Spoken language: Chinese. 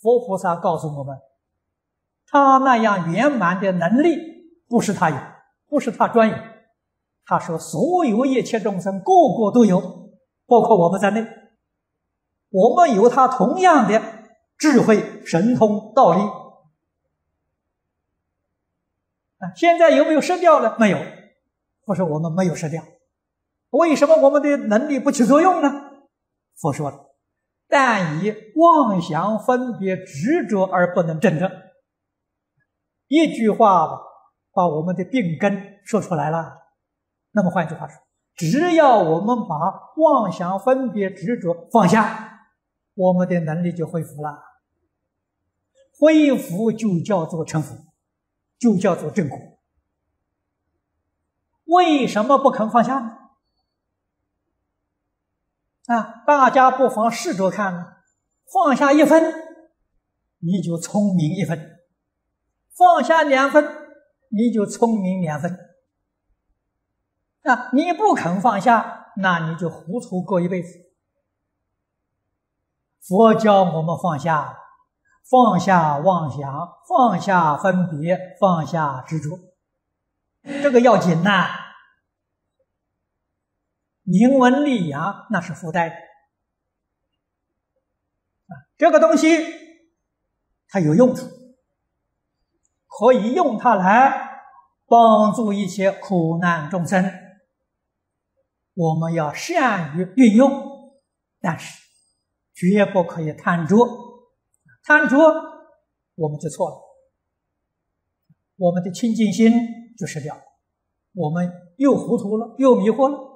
佛菩萨告诉我们，他那样圆满的能力不是他有，不是他专有。他说，所有一切众生个个都有，包括我们在内。我们有他同样的智慧、神通、道力。啊，现在有没有失掉了？没有，不是我们没有失掉。为什么我们的能力不起作用呢？佛说了，但以妄想分别执着而不能证得。一句话吧，把我们的病根说出来了。那么换句话说，只要我们把妄想分别执着放下，我们的能力就恢复了。恢复就叫做成佛。就叫做正果。为什么不肯放下呢？啊，大家不妨试着看，放下一分，你就聪明一分；放下两分，你就聪明两分。啊，你不肯放下，那你就糊涂过一辈子。佛教我们放下。放下妄想，放下分别，放下执着，这个要紧呐。名闻利养那是附带的啊，这个东西它有用处，可以用它来帮助一些苦难众生。我们要善于运用，但是绝不可以贪着。贪着，我们就错了，我们的清净心就失掉了，我们又糊涂了，又迷惑了。